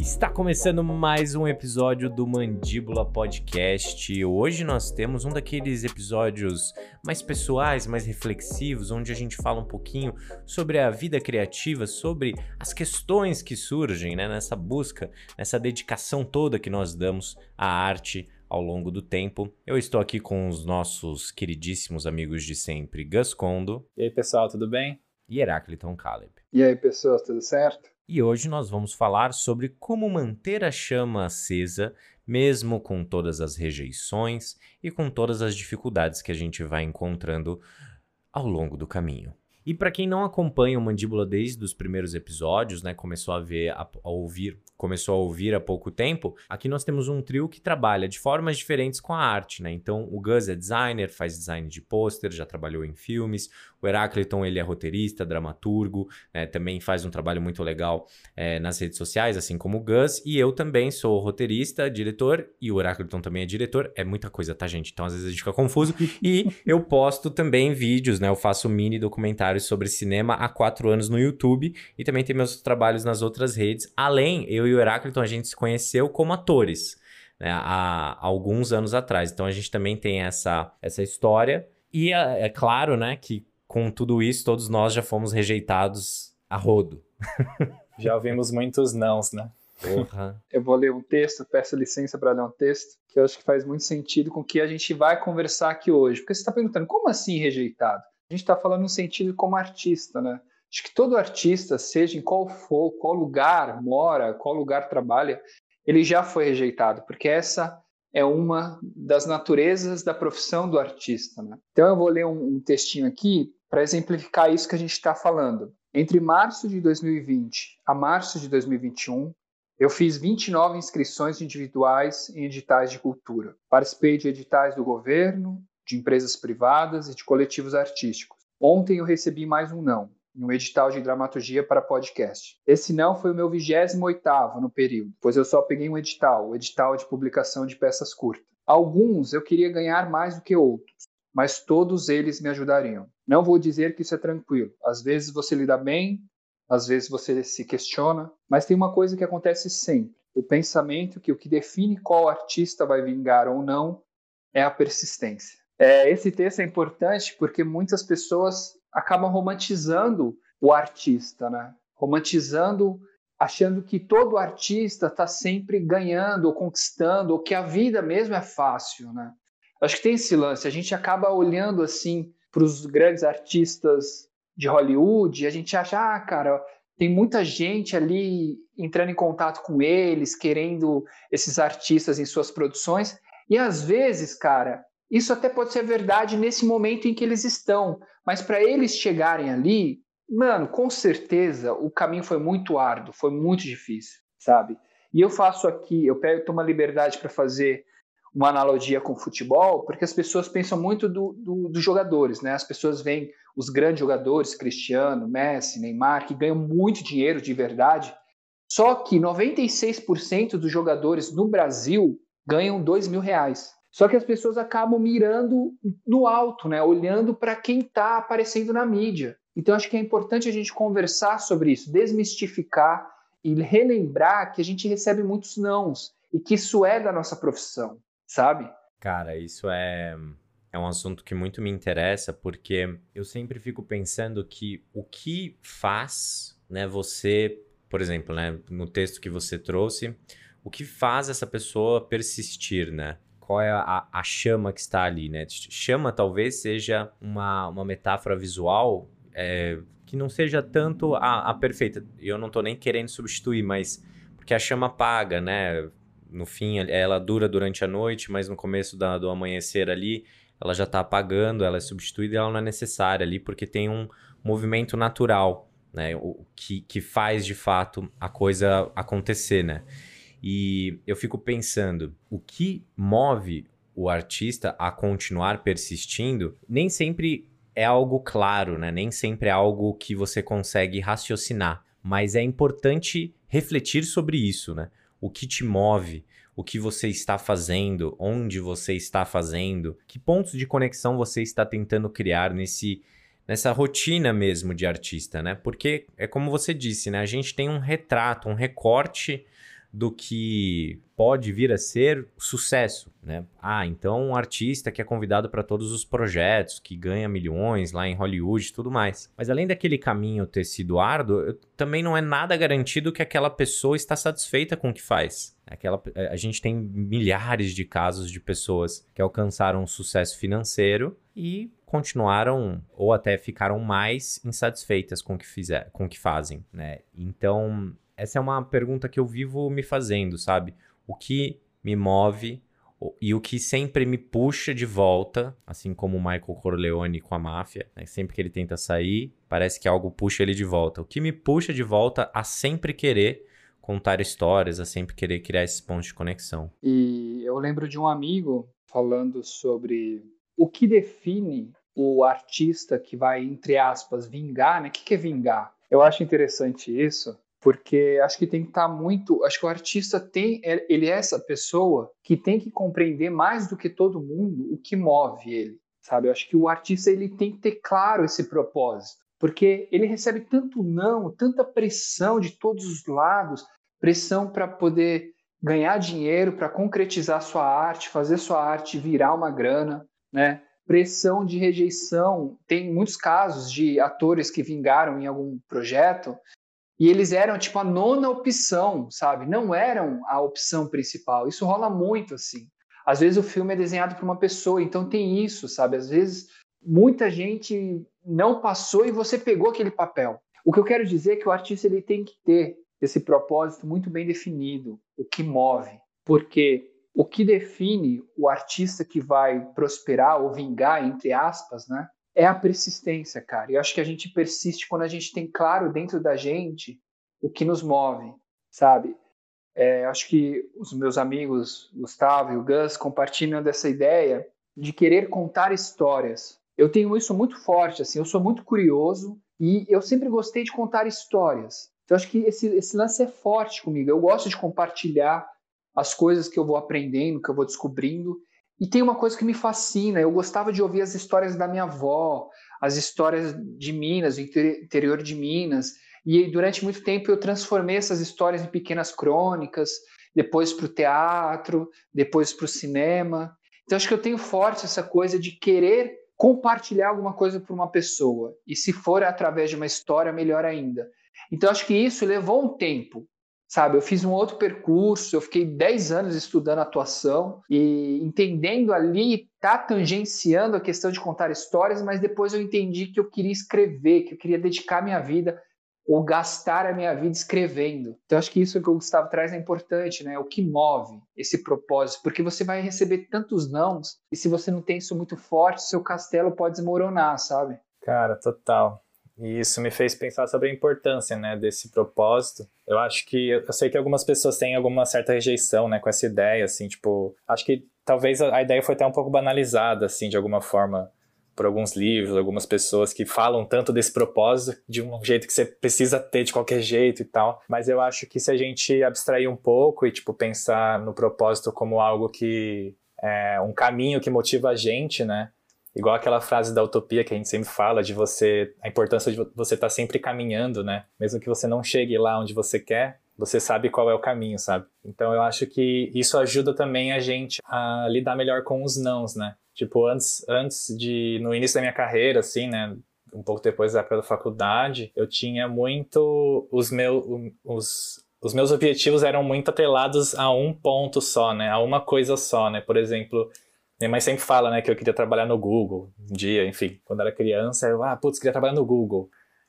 Está começando mais um episódio do Mandíbula Podcast. Hoje nós temos um daqueles episódios mais pessoais, mais reflexivos, onde a gente fala um pouquinho sobre a vida criativa, sobre as questões que surgem né, nessa busca, nessa dedicação toda que nós damos à arte ao longo do tempo. Eu estou aqui com os nossos queridíssimos amigos de sempre, Gus Kondo. E aí, pessoal, tudo bem? E Herácliton Caleb. E aí, pessoas, tudo certo? E hoje nós vamos falar sobre como manter a chama acesa, mesmo com todas as rejeições e com todas as dificuldades que a gente vai encontrando ao longo do caminho. E para quem não acompanha o Mandíbula desde os primeiros episódios, né, começou a ver, a, a, ouvir, começou a ouvir há pouco tempo, aqui nós temos um trio que trabalha de formas diferentes com a arte, né? Então, o Gus é designer, faz design de pôster, já trabalhou em filmes. O Herácliton, ele é roteirista, dramaturgo, né? também faz um trabalho muito legal é, nas redes sociais, assim como o Gus. E eu também sou roteirista, diretor, e o Herácliton também é diretor. É muita coisa, tá, gente? Então, às vezes a gente fica confuso. E eu posto também vídeos, né? Eu faço mini documentários sobre cinema há quatro anos no YouTube e também tem meus trabalhos nas outras redes. Além, eu e o Herácliton, a gente se conheceu como atores. Né, há alguns anos atrás. Então a gente também tem essa, essa história. E é, é claro, né, que com tudo isso, todos nós já fomos rejeitados a rodo. Já ouvimos muitos nãos, né? Porra. Eu vou ler um texto, peço licença para ler um texto, que eu acho que faz muito sentido com o que a gente vai conversar aqui hoje. Porque você está perguntando, como assim rejeitado? A gente está falando no sentido como artista, né? Acho que todo artista, seja em qual for, qual lugar mora, qual lugar trabalha, ele já foi rejeitado, porque essa é uma das naturezas da profissão do artista. Né? Então eu vou ler um, um textinho aqui para exemplificar isso que a gente está falando. Entre março de 2020 a março de 2021, eu fiz 29 inscrições individuais em editais de cultura. Participei de editais do governo, de empresas privadas e de coletivos artísticos. Ontem eu recebi mais um não, em um edital de dramaturgia para podcast. Esse não foi o meu 28º no período, pois eu só peguei um edital, o edital de publicação de peças curtas. Alguns eu queria ganhar mais do que outros, mas todos eles me ajudariam. Não vou dizer que isso é tranquilo. Às vezes você lida bem, às vezes você se questiona, mas tem uma coisa que acontece sempre: o pensamento que o que define qual artista vai vingar ou não é a persistência. É, esse texto é importante porque muitas pessoas acabam romantizando o artista, né? Romantizando, achando que todo artista está sempre ganhando ou conquistando, ou que a vida mesmo é fácil, né? Acho que tem esse lance. A gente acaba olhando assim para os grandes artistas de Hollywood e a gente acha, ah, cara, tem muita gente ali entrando em contato com eles, querendo esses artistas em suas produções. E às vezes, cara, isso até pode ser verdade nesse momento em que eles estão, mas para eles chegarem ali, mano, com certeza o caminho foi muito árduo, foi muito difícil, sabe? E eu faço aqui, eu pego, tomo liberdade para fazer uma analogia com o futebol, porque as pessoas pensam muito do, do, dos jogadores, né? As pessoas veem os grandes jogadores, Cristiano, Messi, Neymar, que ganham muito dinheiro de verdade. Só que 96% dos jogadores no Brasil ganham 2 mil reais. Só que as pessoas acabam mirando no alto, né? Olhando para quem está aparecendo na mídia. Então acho que é importante a gente conversar sobre isso, desmistificar e relembrar que a gente recebe muitos nãos e que isso é da nossa profissão sabe? Cara, isso é, é um assunto que muito me interessa, porque eu sempre fico pensando que o que faz, né, você, por exemplo, né, no texto que você trouxe, o que faz essa pessoa persistir, né? Qual é a, a chama que está ali, né? Chama talvez seja uma, uma metáfora visual é, que não seja tanto a, a perfeita. Eu não estou nem querendo substituir, mas porque a chama apaga, né? no fim ela dura durante a noite, mas no começo da, do amanhecer ali ela já está apagando, ela é substituída e ela não é necessária ali porque tem um movimento natural, né, o, que, que faz de fato a coisa acontecer, né? E eu fico pensando, o que move o artista a continuar persistindo nem sempre é algo claro, né? Nem sempre é algo que você consegue raciocinar, mas é importante refletir sobre isso, né? o que te move, o que você está fazendo, onde você está fazendo, que pontos de conexão você está tentando criar nesse nessa rotina mesmo de artista, né? Porque é como você disse, né? A gente tem um retrato, um recorte do que pode vir a ser sucesso, né? Ah, então um artista que é convidado para todos os projetos, que ganha milhões lá em Hollywood e tudo mais. Mas além daquele caminho ter sido árduo, também não é nada garantido que aquela pessoa está satisfeita com o que faz. Aquela, eh, a gente tem milhares de casos de pessoas que alcançaram sucesso financeiro e continuaram ou até ficaram mais insatisfeitas com o que fizer, com o que fazem, né? Então, essa é uma pergunta que eu vivo me fazendo, sabe? O que me move e o que sempre me puxa de volta, assim como o Michael Corleone com a máfia, né? sempre que ele tenta sair, parece que algo puxa ele de volta. O que me puxa de volta a sempre querer contar histórias, a sempre querer criar esses pontos de conexão. E eu lembro de um amigo falando sobre o que define o artista que vai, entre aspas, vingar, né? O que, é vingar? Eu acho interessante isso, porque acho que tem que estar tá muito. Acho que o artista tem. É, ele é essa pessoa que tem que compreender mais do que todo mundo o que move ele, sabe? Eu acho que o artista ele tem que ter claro esse propósito, porque ele recebe tanto não, tanta pressão de todos os lados pressão para poder ganhar dinheiro, para concretizar sua arte, fazer sua arte virar uma grana, né? pressão de rejeição. Tem muitos casos de atores que vingaram em algum projeto e eles eram tipo a nona opção, sabe? Não eram a opção principal. Isso rola muito assim. Às vezes o filme é desenhado por uma pessoa, então tem isso, sabe? Às vezes muita gente não passou e você pegou aquele papel. O que eu quero dizer é que o artista ele tem que ter esse propósito muito bem definido, o que move, porque o que define o artista que vai prosperar ou vingar, entre aspas, né? É a persistência, cara. Eu acho que a gente persiste quando a gente tem claro dentro da gente o que nos move, sabe? É, acho que os meus amigos Gustavo e o Gus compartilham dessa ideia de querer contar histórias. Eu tenho isso muito forte, assim, eu sou muito curioso e eu sempre gostei de contar histórias. Então acho que esse, esse lance é forte comigo. Eu gosto de compartilhar as coisas que eu vou aprendendo, que eu vou descobrindo. E tem uma coisa que me fascina: eu gostava de ouvir as histórias da minha avó, as histórias de Minas, do interior de Minas. E durante muito tempo eu transformei essas histórias em pequenas crônicas, depois para o teatro, depois para o cinema. Então acho que eu tenho forte essa coisa de querer compartilhar alguma coisa para uma pessoa. E se for através de uma história, melhor ainda. Então acho que isso levou um tempo sabe? Eu fiz um outro percurso, eu fiquei 10 anos estudando atuação e entendendo ali, tá tangenciando a questão de contar histórias, mas depois eu entendi que eu queria escrever, que eu queria dedicar minha vida ou gastar a minha vida escrevendo. Então acho que isso que o Gustavo traz é importante, né? O que move esse propósito, porque você vai receber tantos nãos e se você não tem isso muito forte, seu castelo pode desmoronar, sabe? Cara, total. E isso me fez pensar sobre a importância, né, desse propósito. Eu acho que eu sei que algumas pessoas têm alguma certa rejeição, né, com essa ideia, assim, tipo, acho que talvez a ideia foi até um pouco banalizada, assim, de alguma forma, por alguns livros, algumas pessoas que falam tanto desse propósito de um jeito que você precisa ter de qualquer jeito e tal. Mas eu acho que se a gente abstrair um pouco e, tipo, pensar no propósito como algo que é um caminho que motiva a gente, né? Igual aquela frase da utopia que a gente sempre fala de você, a importância de você estar tá sempre caminhando, né? Mesmo que você não chegue lá onde você quer, você sabe qual é o caminho, sabe? Então eu acho que isso ajuda também a gente a lidar melhor com os nãos, né? Tipo, antes, antes de, no início da minha carreira, assim, né? Um pouco depois da época da faculdade, eu tinha muito os meus, os, os meus objetivos eram muito atrelados a um ponto só, né? A uma coisa só, né? Por exemplo, minha mãe sempre fala, né, que eu queria trabalhar no Google um dia, enfim. Quando era criança, eu, ah, putz, queria trabalhar no Google.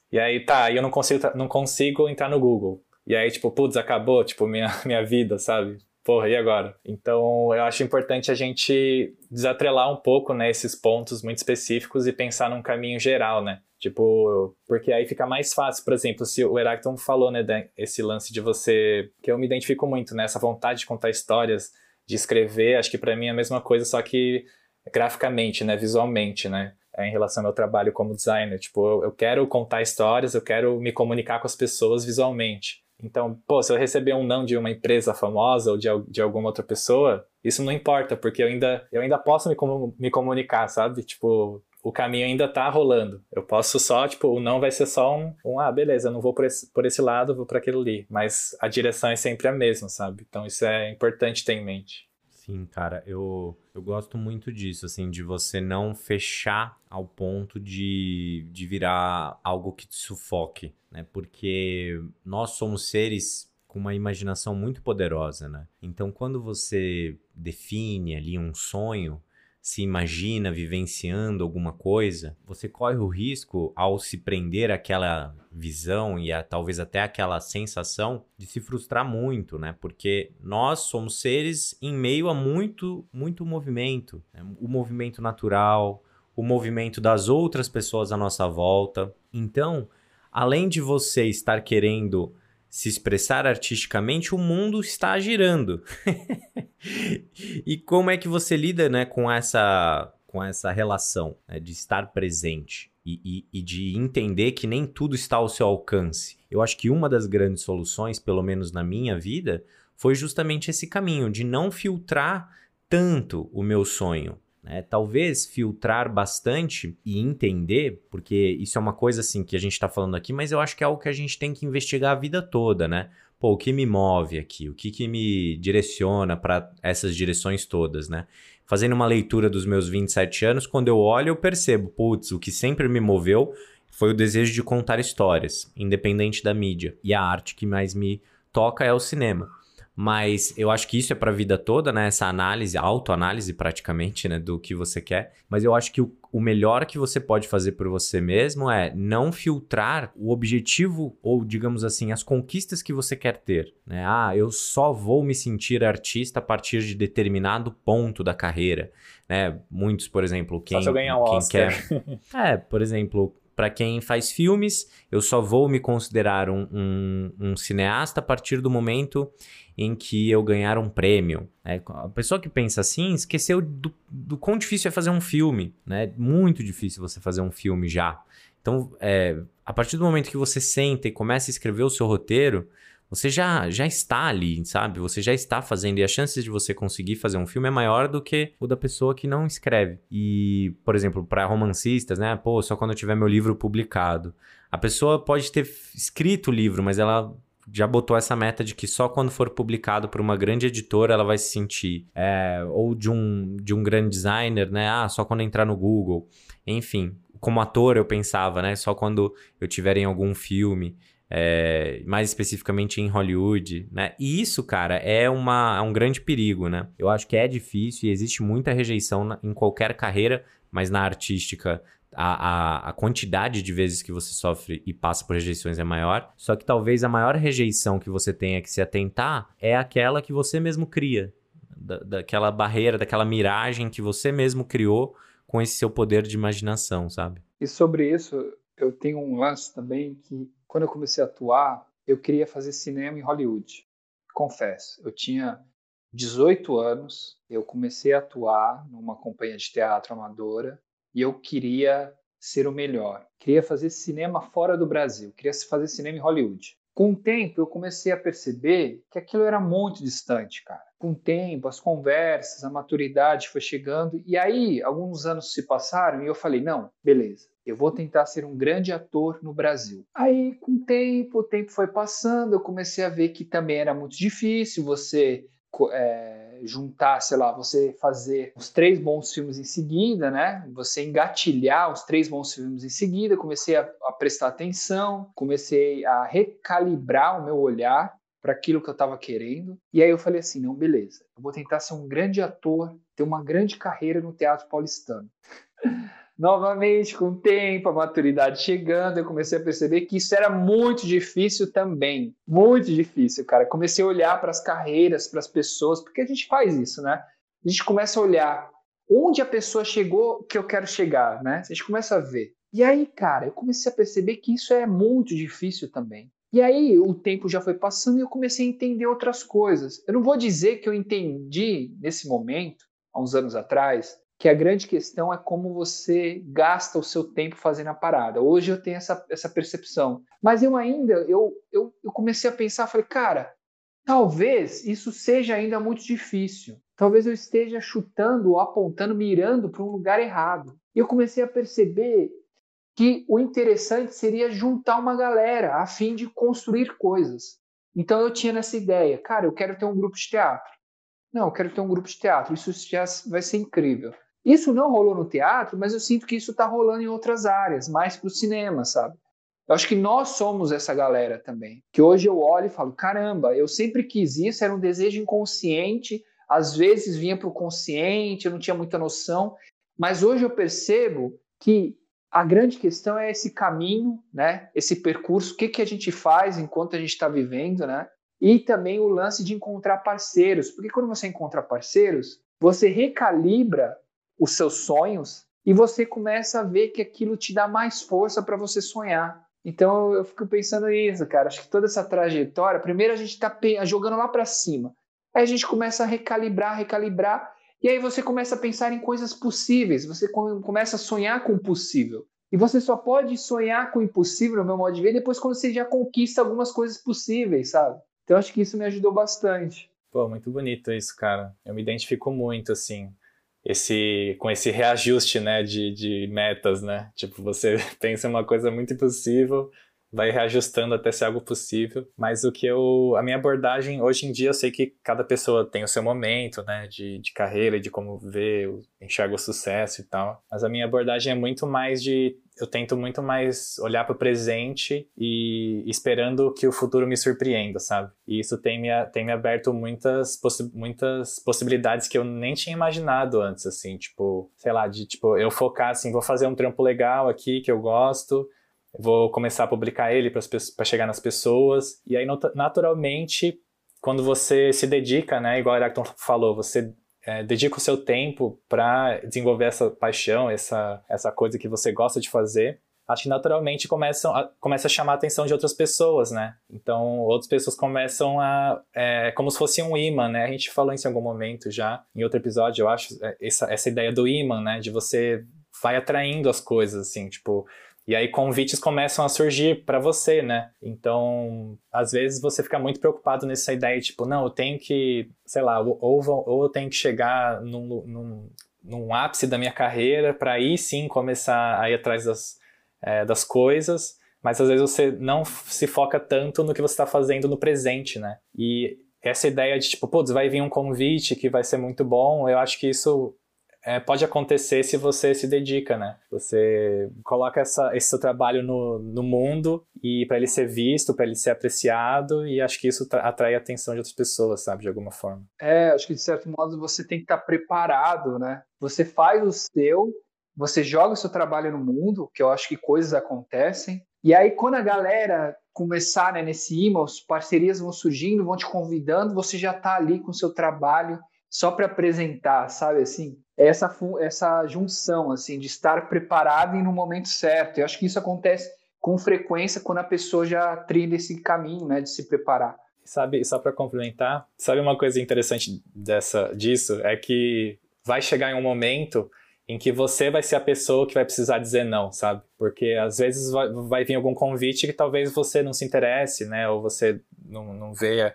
E aí, tá, e eu não consigo, não consigo entrar no Google. E aí, tipo, putz, acabou, tipo, minha, minha vida, sabe? Porra, e agora? Então, eu acho importante a gente desatrelar um pouco, né, esses pontos muito específicos e pensar num caminho geral, né? Tipo, porque aí fica mais fácil, por exemplo, se o Heráclito falou, né, esse lance de você, que eu me identifico muito, né, essa vontade de contar histórias, de escrever, acho que para mim é a mesma coisa, só que graficamente, né, visualmente, né, é em relação ao meu trabalho como designer. Tipo, eu, quero contar histórias, eu quero me comunicar com as pessoas visualmente. Então, pô, se eu receber um não de uma empresa famosa ou de, de alguma outra pessoa, isso não importa, porque eu ainda, eu ainda posso me, me comunicar, sabe? Tipo, o caminho ainda tá rolando. Eu posso só, tipo, o não vai ser só um, um ah, beleza, eu não vou por esse, por esse lado, vou para aquele ali. Mas a direção é sempre a mesma, sabe? Então isso é importante ter em mente. Sim, cara, eu, eu gosto muito disso, assim, de você não fechar ao ponto de, de virar algo que te sufoque, né? Porque nós somos seres com uma imaginação muito poderosa, né? Então, quando você define ali um sonho, se imagina vivenciando alguma coisa, você corre o risco, ao se prender àquela visão e a, talvez até aquela sensação, de se frustrar muito, né? Porque nós somos seres em meio a muito, muito movimento. Né? O movimento natural, o movimento das outras pessoas à nossa volta. Então, além de você estar querendo se expressar artisticamente, o mundo está girando. e como é que você lida né, com, essa, com essa relação né, de estar presente e, e, e de entender que nem tudo está ao seu alcance? Eu acho que uma das grandes soluções, pelo menos na minha vida, foi justamente esse caminho de não filtrar tanto o meu sonho. Né? Talvez filtrar bastante e entender, porque isso é uma coisa assim que a gente está falando aqui, mas eu acho que é algo que a gente tem que investigar a vida toda, né? Pô, o que me move aqui? O que, que me direciona para essas direções todas, né? Fazendo uma leitura dos meus 27 anos, quando eu olho, eu percebo, putz, o que sempre me moveu foi o desejo de contar histórias, independente da mídia. E a arte que mais me toca é o cinema. Mas eu acho que isso é para a vida toda, né? Essa análise, autoanálise praticamente, né? Do que você quer. Mas eu acho que o, o melhor que você pode fazer por você mesmo é não filtrar o objetivo ou, digamos assim, as conquistas que você quer ter. Né? Ah, eu só vou me sentir artista a partir de determinado ponto da carreira. Né? Muitos, por exemplo, quem, quem quer. é, por exemplo, para quem faz filmes, eu só vou me considerar um, um, um, cineasta a partir do momento em que eu ganhar um prêmio. É, a pessoa que pensa assim esqueceu do, do quão difícil é fazer um filme. Né? É muito difícil você fazer um filme já. Então, é, a partir do momento que você senta e começa a escrever o seu roteiro, você já, já está ali, sabe? Você já está fazendo e a chance de você conseguir fazer um filme é maior do que o da pessoa que não escreve. E, por exemplo, para romancistas, né? Pô, só quando eu tiver meu livro publicado. A pessoa pode ter escrito o livro, mas ela já botou essa meta de que só quando for publicado por uma grande editora ela vai se sentir. É, ou de um, de um grande designer, né? Ah, só quando entrar no Google. Enfim, como ator eu pensava, né? Só quando eu tiver em algum filme é, mais especificamente em Hollywood, né? E isso, cara, é, uma, é um grande perigo, né? Eu acho que é difícil e existe muita rejeição na, em qualquer carreira, mas na artística a, a, a, quantidade de vezes que você sofre e passa por rejeições é maior. Só que talvez a maior rejeição que você tenha que se atentar é aquela que você mesmo cria. Da, daquela barreira, daquela miragem que você mesmo criou com esse seu poder de imaginação, sabe? E sobre isso, eu tenho um lance também que quando eu comecei a atuar, eu queria fazer cinema em Hollywood. Confesso, eu tinha 18 anos, eu comecei a atuar numa companhia de teatro amadora e eu queria ser o melhor. Queria fazer cinema fora do Brasil, queria fazer cinema em Hollywood. Com o tempo, eu comecei a perceber que aquilo era muito distante, cara. Com o tempo, as conversas, a maturidade foi chegando, e aí alguns anos se passaram e eu falei: não, beleza, eu vou tentar ser um grande ator no Brasil. Aí, com o tempo, o tempo foi passando, eu comecei a ver que também era muito difícil você é, juntar, sei lá, você fazer os três bons filmes em seguida, né? Você engatilhar os três bons filmes em seguida. Comecei a, a prestar atenção, comecei a recalibrar o meu olhar para aquilo que eu estava querendo. E aí eu falei assim, não, beleza, eu vou tentar ser um grande ator, ter uma grande carreira no teatro paulistano. Novamente, com o tempo, a maturidade chegando, eu comecei a perceber que isso era muito difícil também. Muito difícil, cara. Comecei a olhar para as carreiras, para as pessoas, porque a gente faz isso, né? A gente começa a olhar onde a pessoa chegou que eu quero chegar, né? A gente começa a ver. E aí, cara, eu comecei a perceber que isso é muito difícil também. E aí o tempo já foi passando e eu comecei a entender outras coisas. Eu não vou dizer que eu entendi nesse momento, há uns anos atrás, que a grande questão é como você gasta o seu tempo fazendo a parada. Hoje eu tenho essa, essa percepção. Mas eu ainda, eu, eu, eu comecei a pensar, falei, cara, talvez isso seja ainda muito difícil. Talvez eu esteja chutando ou apontando, mirando para um lugar errado. E eu comecei a perceber que o interessante seria juntar uma galera a fim de construir coisas. Então eu tinha nessa ideia, cara, eu quero ter um grupo de teatro. Não, eu quero ter um grupo de teatro, isso já vai ser incrível. Isso não rolou no teatro, mas eu sinto que isso está rolando em outras áreas, mais para o cinema, sabe? Eu acho que nós somos essa galera também. Que hoje eu olho e falo: caramba, eu sempre quis isso, era um desejo inconsciente, às vezes vinha para o consciente, eu não tinha muita noção, mas hoje eu percebo que a grande questão é esse caminho, né? Esse percurso, o que, que a gente faz enquanto a gente está vivendo, né? E também o lance de encontrar parceiros, porque quando você encontra parceiros, você recalibra os seus sonhos e você começa a ver que aquilo te dá mais força para você sonhar. Então eu fico pensando nisso, cara. Acho que toda essa trajetória, primeiro a gente está jogando lá para cima, aí a gente começa a recalibrar, recalibrar, e aí você começa a pensar em coisas possíveis, você começa a sonhar com o possível. E você só pode sonhar com o impossível, no meu modo de ver, depois quando você já conquista algumas coisas possíveis, sabe? Então acho que isso me ajudou bastante. Pô, muito bonito isso, cara. Eu me identifico muito, assim esse com esse reajuste né de, de metas né tipo você pensa em uma coisa muito impossível vai reajustando até ser algo possível mas o que eu a minha abordagem hoje em dia eu sei que cada pessoa tem o seu momento né de, de carreira de como vê enxerga o sucesso e tal mas a minha abordagem é muito mais de eu tento muito mais olhar para o presente e esperando que o futuro me surpreenda, sabe? E isso tem me, tem me aberto muitas, possi muitas possibilidades que eu nem tinha imaginado antes, assim, tipo, sei lá, de tipo, eu focar assim, vou fazer um trampo legal aqui que eu gosto, vou começar a publicar ele para chegar nas pessoas, e aí naturalmente quando você se dedica, né, igual o Heráclito falou, você é, dedica o seu tempo para desenvolver essa paixão, essa, essa coisa que você gosta de fazer, acho que naturalmente começam a, começa a chamar a atenção de outras pessoas, né? Então, outras pessoas começam a... É, como se fosse um imã, né? A gente falou isso em algum momento já, em outro episódio, eu acho, é, essa, essa ideia do imã, né? De você vai atraindo as coisas, assim, tipo... E aí convites começam a surgir para você, né? Então, às vezes você fica muito preocupado nessa ideia, tipo, não, eu tenho que, sei lá, ou, ou eu tenho que chegar num, num, num ápice da minha carreira para aí sim começar a ir atrás das, é, das coisas, mas às vezes você não se foca tanto no que você está fazendo no presente, né? E essa ideia de, tipo, putz, vai vir um convite que vai ser muito bom, eu acho que isso é, pode acontecer se você se dedica, né? Você coloca essa, esse seu trabalho no, no mundo e para ele ser visto, para ele ser apreciado e acho que isso atrai a atenção de outras pessoas, sabe, de alguma forma. É, acho que de certo modo você tem que estar preparado, né? Você faz o seu, você joga o seu trabalho no mundo, que eu acho que coisas acontecem. E aí quando a galera começar né, nesse as parcerias vão surgindo, vão te convidando, você já está ali com o seu trabalho só para apresentar, sabe assim? essa, essa junção, assim, de estar preparado e no momento certo. Eu acho que isso acontece com frequência quando a pessoa já trilha esse caminho, né, de se preparar. Sabe, só para complementar, sabe uma coisa interessante dessa disso é que vai chegar em um momento em que você vai ser a pessoa que vai precisar dizer não, sabe? Porque às vezes vai, vai vir algum convite que talvez você não se interesse, né? Ou você não, não veja,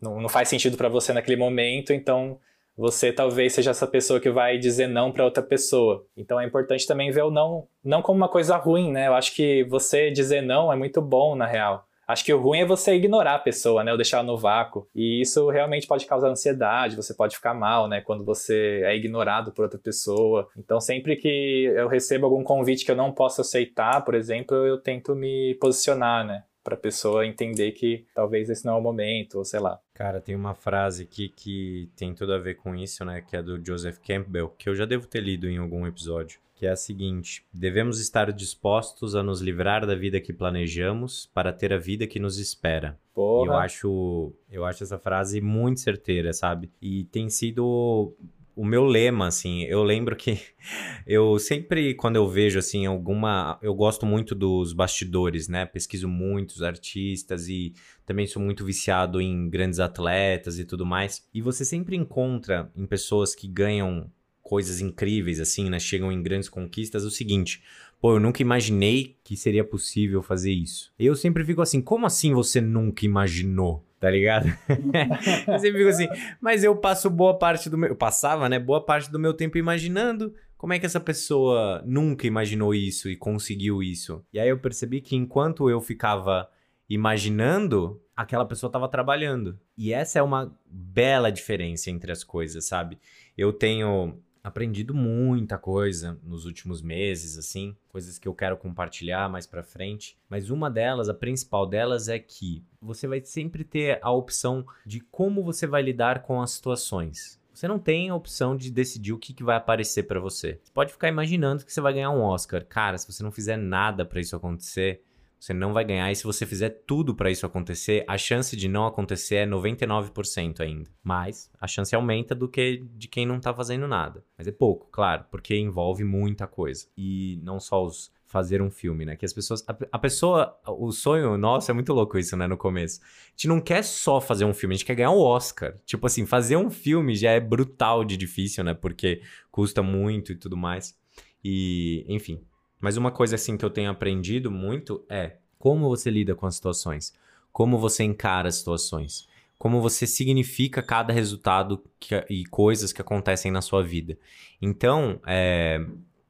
não, não faz sentido para você naquele momento, então você talvez seja essa pessoa que vai dizer não para outra pessoa. Então é importante também ver o não não como uma coisa ruim, né? Eu acho que você dizer não é muito bom na real. Acho que o ruim é você ignorar a pessoa, né? Ou deixar ela no vácuo. E isso realmente pode causar ansiedade, você pode ficar mal, né? Quando você é ignorado por outra pessoa. Então, sempre que eu recebo algum convite que eu não posso aceitar, por exemplo, eu tento me posicionar, né? Para a pessoa entender que talvez esse não é o momento, ou sei lá. Cara, tem uma frase aqui que tem tudo a ver com isso, né? Que é do Joseph Campbell, que eu já devo ter lido em algum episódio. Que é a seguinte: devemos estar dispostos a nos livrar da vida que planejamos para ter a vida que nos espera. Porra. Eu acho, eu acho essa frase muito certeira, sabe? E tem sido o meu lema, assim, eu lembro que eu sempre, quando eu vejo, assim, alguma. Eu gosto muito dos bastidores, né? Pesquiso muitos artistas e também sou muito viciado em grandes atletas e tudo mais. E você sempre encontra em pessoas que ganham coisas incríveis, assim, né? Chegam em grandes conquistas, o seguinte. Pô, eu nunca imaginei que seria possível fazer isso. Eu sempre fico assim, como assim você nunca imaginou? Tá ligado? eu sempre fico assim, mas eu passo boa parte do meu. Eu passava, né? Boa parte do meu tempo imaginando como é que essa pessoa nunca imaginou isso e conseguiu isso? E aí eu percebi que enquanto eu ficava imaginando, aquela pessoa estava trabalhando. E essa é uma bela diferença entre as coisas, sabe? Eu tenho aprendido muita coisa nos últimos meses, assim, coisas que eu quero compartilhar mais para frente, mas uma delas, a principal delas é que você vai sempre ter a opção de como você vai lidar com as situações. Você não tem a opção de decidir o que, que vai aparecer para você. Você pode ficar imaginando que você vai ganhar um Oscar. Cara, se você não fizer nada para isso acontecer, você não vai ganhar. E se você fizer tudo para isso acontecer, a chance de não acontecer é 99% ainda. Mas a chance aumenta do que de quem não tá fazendo nada. Mas é pouco, claro, porque envolve muita coisa. E não só os fazer um filme, né? Que as pessoas. A, a, pessoa. O sonho nosso é muito louco isso, né? No começo. A gente não quer só fazer um filme, a gente quer ganhar o um Oscar. Tipo assim, fazer um filme já é brutal de difícil, né? Porque custa muito e tudo mais. E, enfim. Mas uma coisa assim que eu tenho aprendido muito é como você lida com as situações, como você encara as situações, como você significa cada resultado que, e coisas que acontecem na sua vida. Então, é,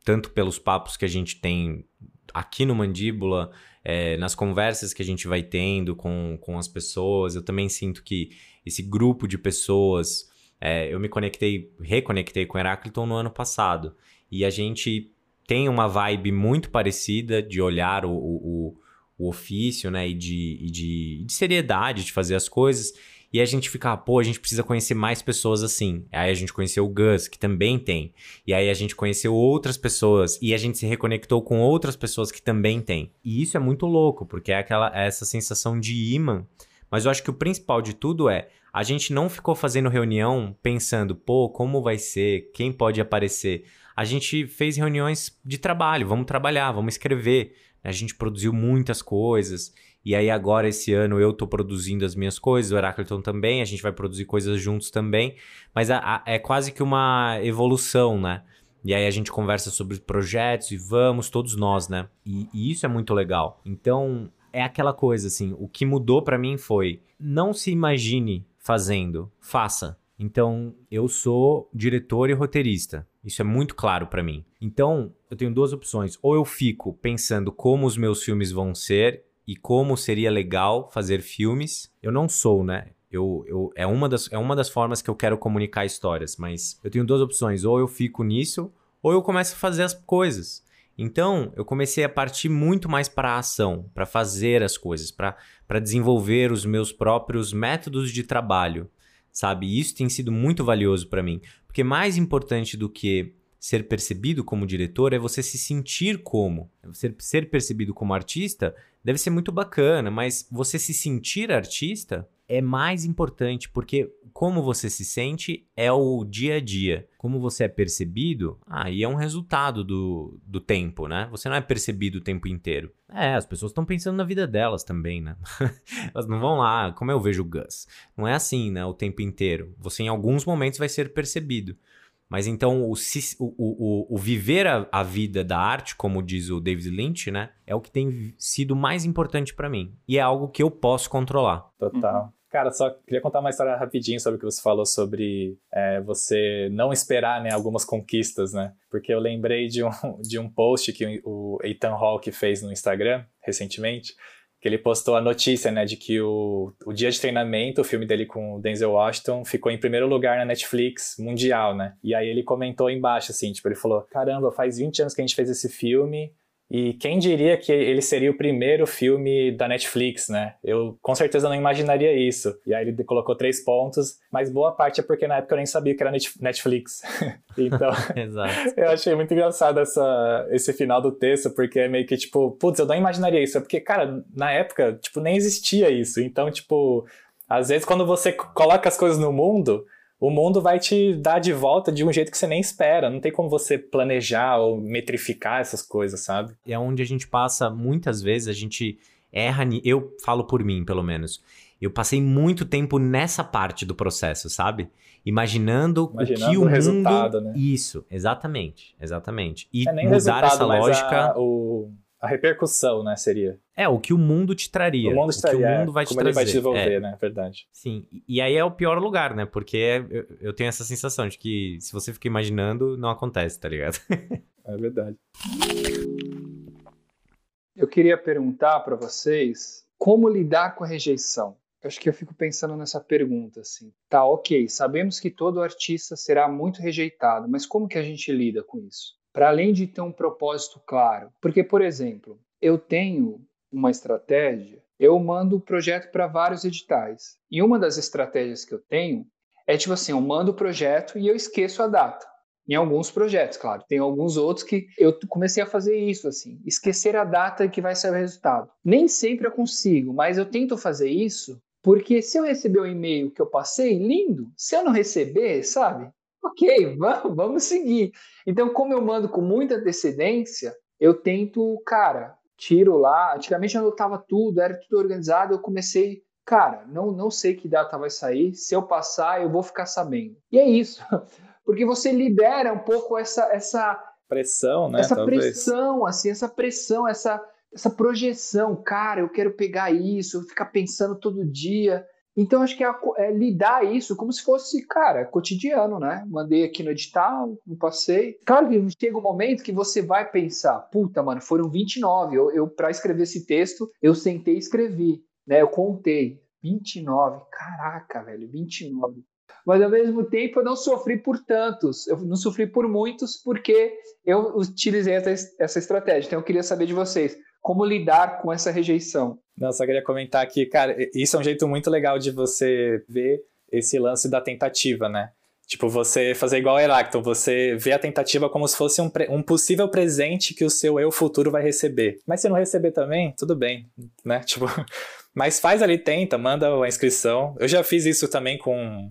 tanto pelos papos que a gente tem aqui no Mandíbula, é, nas conversas que a gente vai tendo com, com as pessoas, eu também sinto que esse grupo de pessoas. É, eu me conectei, reconectei com Heráclito no ano passado. E a gente tem uma vibe muito parecida de olhar o, o, o ofício, né? E de, e de, de seriedade de fazer as coisas. E a gente fica, pô, a gente precisa conhecer mais pessoas assim. Aí a gente conheceu o Gus, que também tem. E aí a gente conheceu outras pessoas e a gente se reconectou com outras pessoas que também tem. E isso é muito louco, porque é aquela é essa sensação de imã. Mas eu acho que o principal de tudo é a gente não ficou fazendo reunião pensando, pô, como vai ser, quem pode aparecer. A gente fez reuniões de trabalho, vamos trabalhar, vamos escrever. A gente produziu muitas coisas. E aí agora esse ano eu tô produzindo as minhas coisas, o Heracleton também, a gente vai produzir coisas juntos também, mas a, a, é quase que uma evolução, né? E aí a gente conversa sobre projetos e vamos, todos nós, né? E, e isso é muito legal. Então, é aquela coisa assim, o que mudou para mim foi não se imagine fazendo, faça. Então, eu sou diretor e roteirista. Isso é muito claro para mim. Então, eu tenho duas opções. Ou eu fico pensando como os meus filmes vão ser e como seria legal fazer filmes. Eu não sou, né? Eu, eu, é, uma das, é uma das formas que eu quero comunicar histórias, mas eu tenho duas opções. Ou eu fico nisso, ou eu começo a fazer as coisas. Então, eu comecei a partir muito mais para a ação, para fazer as coisas, para desenvolver os meus próprios métodos de trabalho, sabe? Isso tem sido muito valioso para mim, porque mais importante do que ser percebido como diretor é você se sentir como. Ser, ser percebido como artista deve ser muito bacana, mas você se sentir artista é mais importante, porque como você se sente é o dia a dia. Como você é percebido, aí é um resultado do, do tempo, né? Você não é percebido o tempo inteiro. É, as pessoas estão pensando na vida delas também, né? Elas não vão lá, como eu vejo o Gus. Não é assim, né? O tempo inteiro. Você em alguns momentos vai ser percebido. Mas então o, o, o, o viver a, a, vida da arte, como diz o David Lynch, né? É o que tem sido mais importante para mim. E é algo que eu posso controlar. Total. Cara, só queria contar uma história rapidinho sobre o que você falou sobre é, você não esperar né, algumas conquistas, né? Porque eu lembrei de um, de um post que o Ethan Hawke fez no Instagram recentemente, que ele postou a notícia, né, de que o, o Dia de Treinamento, o filme dele com o Denzel Washington, ficou em primeiro lugar na Netflix mundial, né? E aí ele comentou embaixo, assim, tipo, ele falou, caramba, faz 20 anos que a gente fez esse filme, e quem diria que ele seria o primeiro filme da Netflix, né? Eu com certeza não imaginaria isso. E aí ele colocou três pontos, mas boa parte é porque na época eu nem sabia que era Netflix. então, eu achei muito engraçado essa, esse final do texto, porque é meio que tipo, putz, eu não imaginaria isso. É porque, cara, na época, tipo, nem existia isso. Então, tipo, às vezes quando você coloca as coisas no mundo, o mundo vai te dar de volta de um jeito que você nem espera. Não tem como você planejar ou metrificar essas coisas, sabe? É onde a gente passa, muitas vezes, a gente erra. Eu falo por mim, pelo menos. Eu passei muito tempo nessa parte do processo, sabe? Imaginando, Imaginando o que o, o resultado, mundo... né? Isso, exatamente, exatamente. E é mudar essa lógica... A, o a repercussão, né, seria. É, o que o mundo te traria. O mundo te traria. O que o mundo vai te trazer. Vai te devolver, é. né? Verdade. Sim. E aí é o pior lugar, né? Porque eu, eu tenho essa sensação de que se você fica imaginando, não acontece, tá ligado? é verdade. Eu queria perguntar para vocês como lidar com a rejeição. Eu acho que eu fico pensando nessa pergunta assim. Tá, ok, sabemos que todo artista será muito rejeitado, mas como que a gente lida com isso? Para além de ter um propósito claro. Porque, por exemplo, eu tenho uma estratégia, eu mando o projeto para vários editais. E uma das estratégias que eu tenho é tipo assim, eu mando o projeto e eu esqueço a data. Em alguns projetos, claro. Tem alguns outros que eu comecei a fazer isso, assim, esquecer a data que vai sair o resultado. Nem sempre eu consigo, mas eu tento fazer isso porque se eu receber o um e-mail que eu passei, lindo. Se eu não receber, sabe? Ok, vamos, vamos seguir. Então, como eu mando com muita antecedência, eu tento, cara, tiro lá. Antigamente eu anotava tudo, era tudo organizado. Eu comecei, cara, não, não sei que data vai sair. Se eu passar, eu vou ficar sabendo. E é isso. Porque você libera um pouco essa essa pressão, né? Essa Talvez. pressão, assim, essa pressão, essa essa projeção, cara, eu quero pegar isso, ficar pensando todo dia. Então, acho que é, é, lidar isso como se fosse, cara, cotidiano, né? Mandei aqui no edital, não passei. Claro que chega um momento que você vai pensar, puta, mano, foram 29. Eu, eu para escrever esse texto, eu sentei e escrevi, né? Eu contei. 29. Caraca, velho, 29. Mas ao mesmo tempo eu não sofri por tantos, eu não sofri por muitos porque eu utilizei essa, essa estratégia. Então eu queria saber de vocês, como lidar com essa rejeição? Não, só queria comentar aqui, cara, isso é um jeito muito legal de você ver esse lance da tentativa, né? Tipo, você fazer igual Heráclito, você vê a tentativa como se fosse um, um, possível presente que o seu eu futuro vai receber. Mas se não receber também, tudo bem, né? Tipo, mas faz ali, tenta, manda a inscrição. Eu já fiz isso também com,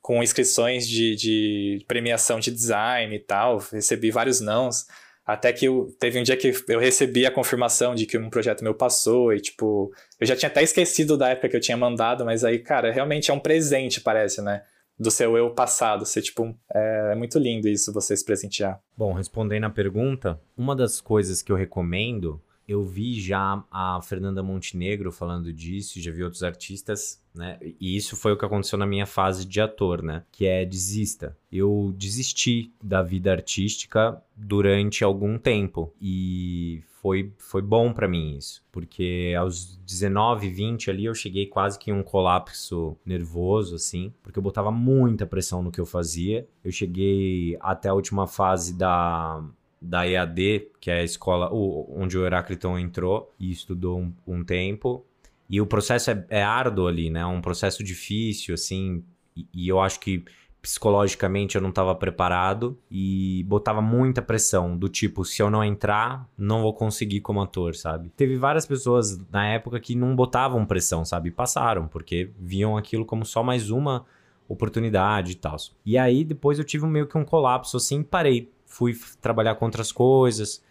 com inscrições de, de premiação de design e tal, recebi vários nãos. Até que eu, teve um dia que eu recebi a confirmação de que um projeto meu passou e, tipo, eu já tinha até esquecido da época que eu tinha mandado, mas aí, cara, realmente é um presente, parece, né? Do seu eu passado. Ser, tipo, é, é muito lindo isso, você se presentear. Bom, respondendo a pergunta, uma das coisas que eu recomendo eu vi já a Fernanda Montenegro falando disso, já vi outros artistas, né? E isso foi o que aconteceu na minha fase de ator, né? Que é desista. Eu desisti da vida artística durante algum tempo e foi, foi bom para mim isso, porque aos 19, 20 ali eu cheguei quase que em um colapso nervoso, assim, porque eu botava muita pressão no que eu fazia. Eu cheguei até a última fase da da EAD, que é a escola onde o Heráclito entrou e estudou um, um tempo. E o processo é, é, árduo ali, né? É um processo difícil, assim. E, e eu acho que psicologicamente eu não estava preparado e botava muita pressão do tipo se eu não entrar não vou conseguir como ator sabe teve várias pessoas na época que não botavam pressão sabe passaram porque viam aquilo como só mais uma oportunidade e tal e aí depois eu tive meio que um colapso assim parei fui trabalhar com outras coisas,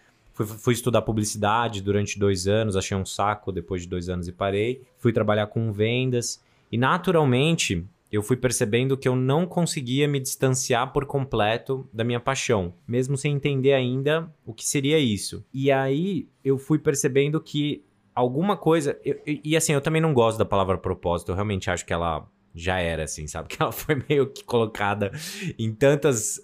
fui, fui estudar publicidade durante dois anos, achei um saco depois de dois anos e parei. Fui trabalhar com vendas e naturalmente eu fui percebendo que eu não conseguia me distanciar por completo da minha paixão, mesmo sem entender ainda o que seria isso. E aí eu fui percebendo que alguma coisa. Eu, e assim, eu também não gosto da palavra propósito, eu realmente acho que ela já era, assim, sabe? Que ela foi meio que colocada em tantas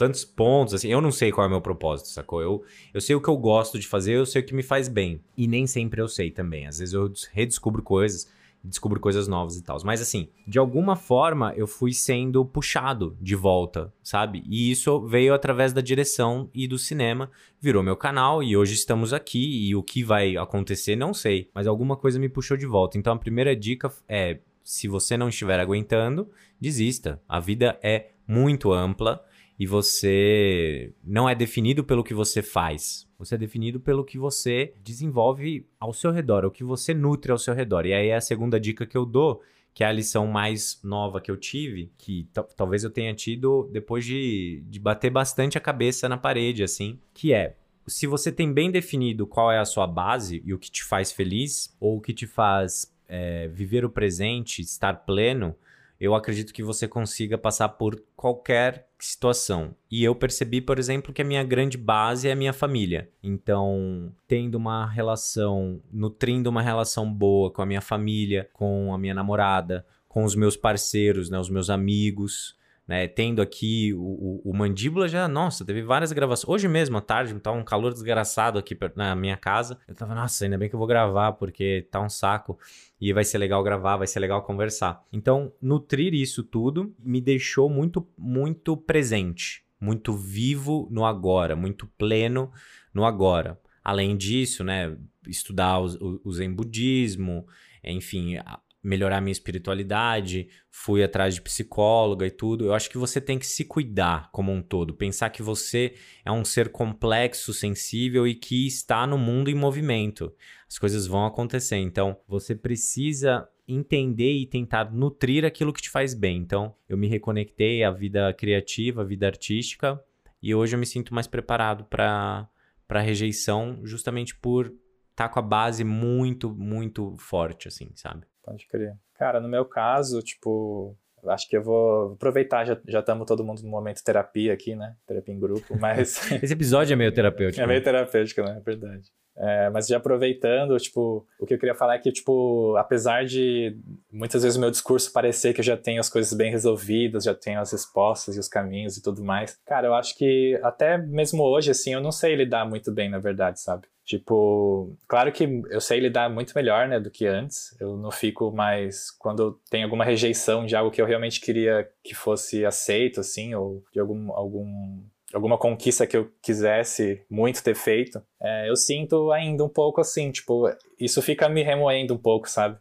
tantos pontos, assim, eu não sei qual é o meu propósito, sacou? Eu, eu sei o que eu gosto de fazer, eu sei o que me faz bem. E nem sempre eu sei também. Às vezes eu redescubro coisas, descubro coisas novas e tal. Mas assim, de alguma forma eu fui sendo puxado de volta, sabe? E isso veio através da direção e do cinema, virou meu canal e hoje estamos aqui e o que vai acontecer não sei, mas alguma coisa me puxou de volta. Então a primeira dica é, se você não estiver aguentando, desista. A vida é muito ampla e você não é definido pelo que você faz. Você é definido pelo que você desenvolve ao seu redor, o que você nutre ao seu redor. E aí é a segunda dica que eu dou, que é a lição mais nova que eu tive, que talvez eu tenha tido depois de, de bater bastante a cabeça na parede, assim, que é se você tem bem definido qual é a sua base e o que te faz feliz, ou o que te faz é, viver o presente, estar pleno, eu acredito que você consiga passar por qualquer situação. E eu percebi, por exemplo, que a minha grande base é a minha família. Então, tendo uma relação, nutrindo uma relação boa com a minha família, com a minha namorada, com os meus parceiros, né, os meus amigos, né? Tendo aqui o, o, o, Mandíbula já, nossa, teve várias gravações. Hoje mesmo, à tarde, tá um calor desgraçado aqui na minha casa. Eu tava, nossa, ainda bem que eu vou gravar, porque tá um saco. E vai ser legal gravar, vai ser legal conversar. Então, nutrir isso tudo me deixou muito, muito presente. Muito vivo no agora, muito pleno no agora. Além disso, né, estudar o, o Zen Budismo, enfim, melhorar minha espiritualidade, fui atrás de psicóloga e tudo. Eu acho que você tem que se cuidar como um todo, pensar que você é um ser complexo, sensível e que está no mundo em movimento. As coisas vão acontecer, então você precisa entender e tentar nutrir aquilo que te faz bem. Então, eu me reconectei à vida criativa, à vida artística, e hoje eu me sinto mais preparado para para rejeição, justamente por estar tá com a base muito, muito forte assim, sabe? Pode crer. Cara, no meu caso, tipo, acho que eu vou aproveitar, já estamos todo mundo no momento terapia aqui, né? Terapia em grupo, mas... Esse episódio é meio terapêutico. É meio terapêutico, né? É verdade. É, mas já aproveitando, tipo, o que eu queria falar é que, tipo, apesar de muitas vezes o meu discurso parecer que eu já tenho as coisas bem resolvidas, já tenho as respostas e os caminhos e tudo mais, cara, eu acho que até mesmo hoje, assim, eu não sei lidar muito bem, na verdade, sabe? Tipo, claro que eu sei lidar muito melhor, né, do que antes. Eu não fico mais quando tem alguma rejeição de algo que eu realmente queria que fosse aceito, assim, ou de algum, algum alguma conquista que eu quisesse muito ter feito, é, eu sinto ainda um pouco assim, tipo, isso fica me remoendo um pouco, sabe?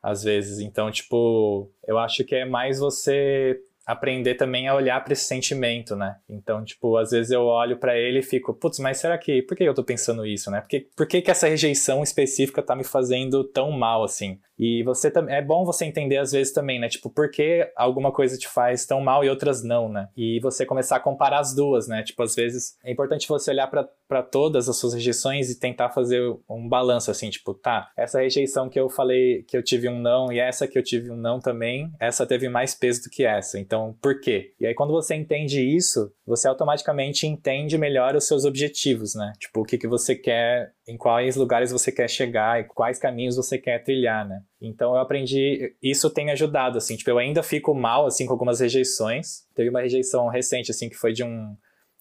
Às vezes. Então, tipo, eu acho que é mais você aprender também a olhar para esse sentimento, né? Então, tipo, às vezes eu olho para ele e fico, putz, mas será que, por que eu tô pensando isso, né? Por que, por que, que essa rejeição específica tá me fazendo tão mal assim? E você também é bom você entender às vezes também, né? Tipo, por que alguma coisa te faz tão mal e outras não, né? E você começar a comparar as duas, né? Tipo, às vezes é importante você olhar para todas as suas rejeições e tentar fazer um balanço assim, tipo, tá, essa rejeição que eu falei que eu tive um não e essa que eu tive um não também, essa teve mais peso do que essa. Então, por quê? E aí quando você entende isso, você automaticamente entende melhor os seus objetivos, né? Tipo, o que que você quer em quais lugares você quer chegar e quais caminhos você quer trilhar, né? Então eu aprendi, isso tem ajudado, assim, tipo, eu ainda fico mal, assim, com algumas rejeições. Teve uma rejeição recente, assim, que foi de um,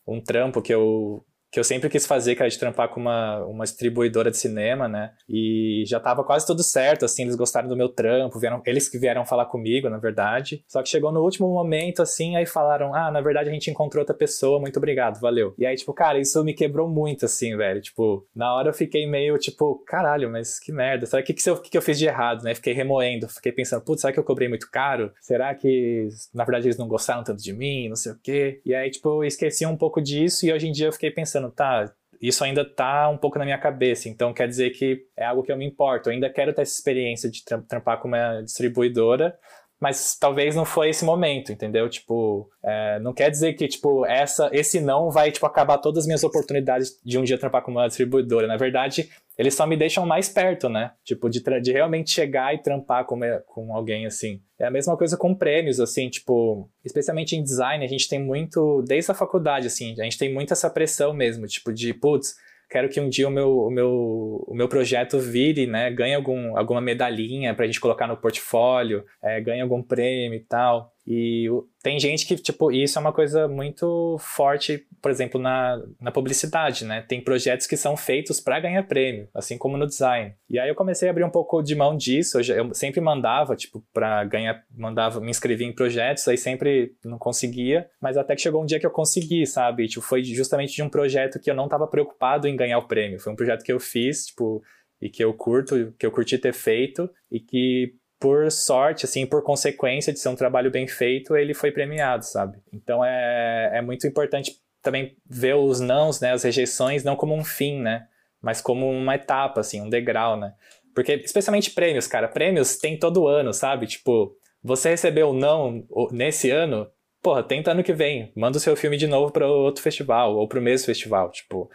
um trampo que eu que eu sempre quis fazer, que era de trampar com uma, uma distribuidora de cinema, né? E já tava quase tudo certo, assim, eles gostaram do meu trampo, vieram, eles que vieram falar comigo, na verdade. Só que chegou no último momento, assim, aí falaram, ah, na verdade a gente encontrou outra pessoa, muito obrigado, valeu. E aí, tipo, cara, isso me quebrou muito, assim, velho. Tipo, na hora eu fiquei meio, tipo, caralho, mas que merda. Será que, que, eu, que, que eu fiz de errado, né? Fiquei remoendo, fiquei pensando, putz, será que eu cobrei muito caro? Será que, na verdade, eles não gostaram tanto de mim, não sei o quê? E aí, tipo, eu esqueci um pouco disso e hoje em dia eu fiquei pensando, pensando, tá, isso ainda tá um pouco na minha cabeça, então quer dizer que é algo que eu me importo. Eu ainda quero ter essa experiência de trampar com uma distribuidora, mas talvez não foi esse momento, entendeu? Tipo, é, não quer dizer que, tipo, essa, esse não vai, tipo, acabar todas as minhas oportunidades de um dia trampar com uma distribuidora. Na verdade, eles só me deixam mais perto, né? Tipo, de, de realmente chegar e trampar com, com alguém, assim. É a mesma coisa com prêmios, assim, tipo, especialmente em design, a gente tem muito, desde a faculdade, assim, a gente tem muito essa pressão mesmo, tipo, de, putz, quero que um dia o meu, o meu, o meu projeto vire, né, ganhe algum, alguma medalhinha para a gente colocar no portfólio, é, ganhe algum prêmio e tal. E tem gente que, tipo, isso é uma coisa muito forte, por exemplo, na, na publicidade, né? Tem projetos que são feitos para ganhar prêmio, assim como no design. E aí eu comecei a abrir um pouco de mão disso. Eu, eu sempre mandava, tipo, para ganhar, mandava, me inscrevia em projetos, aí sempre não conseguia, mas até que chegou um dia que eu consegui, sabe? Tipo, foi justamente de um projeto que eu não estava preocupado em ganhar o prêmio. Foi um projeto que eu fiz, tipo, e que eu curto, que eu curti ter feito e que por sorte, assim, por consequência de ser um trabalho bem feito, ele foi premiado, sabe? Então é, é muito importante também ver os nãos, né, as rejeições, não como um fim, né? Mas como uma etapa, assim, um degrau, né? Porque, especialmente prêmios, cara, prêmios tem todo ano, sabe? Tipo, você recebeu não nesse ano, porra, tenta ano que vem, manda o seu filme de novo para outro festival, ou para o mesmo festival, tipo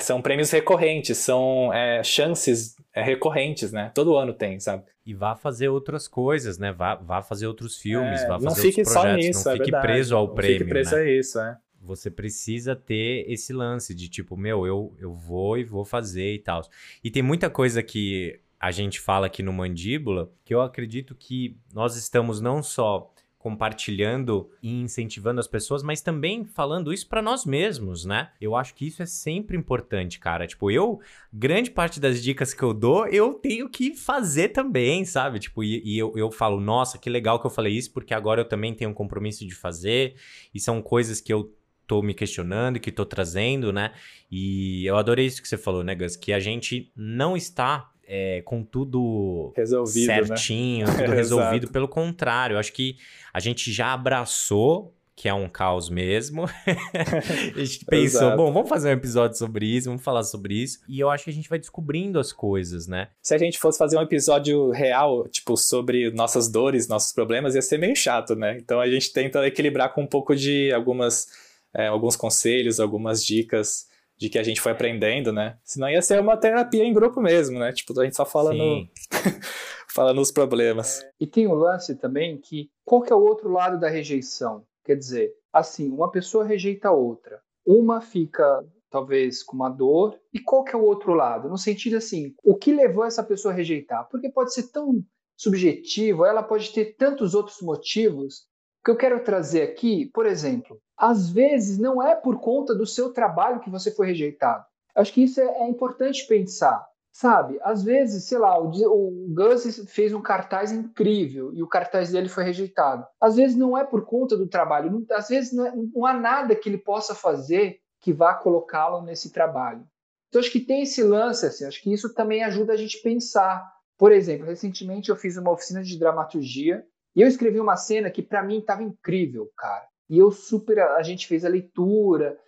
são prêmios recorrentes, são é, chances é, recorrentes, né? Todo ano tem, sabe? E vá fazer outras coisas, né? Vá, vá fazer outros filmes, É, vá fazer não outros fique projetos. só nisso, não é fique verdade. preso ao Não prêmio, Fique preso né? a isso, é. Você precisa ter esse lance de tipo, meu, eu, eu vou e vou fazer e tal. E tem muita coisa que a gente fala aqui no Mandíbula que eu acredito que nós estamos não só compartilhando e incentivando as pessoas, mas também falando isso pra nós mesmos, né? Eu acho que isso é sempre importante, cara. Tipo, eu, grande parte das dicas que eu dou, eu tenho que fazer também, sabe? Tipo, e, e eu, eu falo, nossa, que legal que eu falei isso, porque agora eu também tenho um compromisso de fazer, e são coisas que eu tô me questionando que tô trazendo, né? E eu adorei isso que você falou, né, Gus? Que a gente não está é, com tudo Resolvido, né? certinho, tudo Exato. resolvido. Pelo contrário, eu acho que a gente já abraçou que é um caos mesmo. a gente pensou, Exato. bom, vamos fazer um episódio sobre isso, vamos falar sobre isso. E eu acho que a gente vai descobrindo as coisas, né? Se a gente fosse fazer um episódio real, tipo, sobre nossas dores, nossos problemas, ia ser meio chato, né? Então a gente tenta equilibrar com um pouco de algumas, é, alguns conselhos, algumas dicas de que a gente foi aprendendo, né? Senão ia ser uma terapia em grupo mesmo, né? Tipo, a gente só fala, no, Sim. fala nos problemas. E tem o lance também que qual que é o outro lado da rejeição? Quer dizer, assim, uma pessoa rejeita a outra. Uma fica talvez com uma dor e qual que é o outro lado? No sentido assim, o que levou essa pessoa a rejeitar? Porque pode ser tão subjetivo, ela pode ter tantos outros motivos. Que eu quero trazer aqui, por exemplo, às vezes não é por conta do seu trabalho que você foi rejeitado. Acho que isso é, é importante pensar. Sabe, às vezes, sei lá, o, o fez um cartaz incrível e o cartaz dele foi rejeitado. Às vezes não é por conta do trabalho, não- às vezes não, é- não há nada que ele possa fazer que vá colocá-lo nesse trabalho. Então acho que tem esse lance, assim, acho que isso também ajuda a gente pensar. Por exemplo, recentemente eu fiz uma oficina de dramaturgia e eu escrevi uma cena que para mim estava incrível, cara. E eu super, a gente fez a leitura,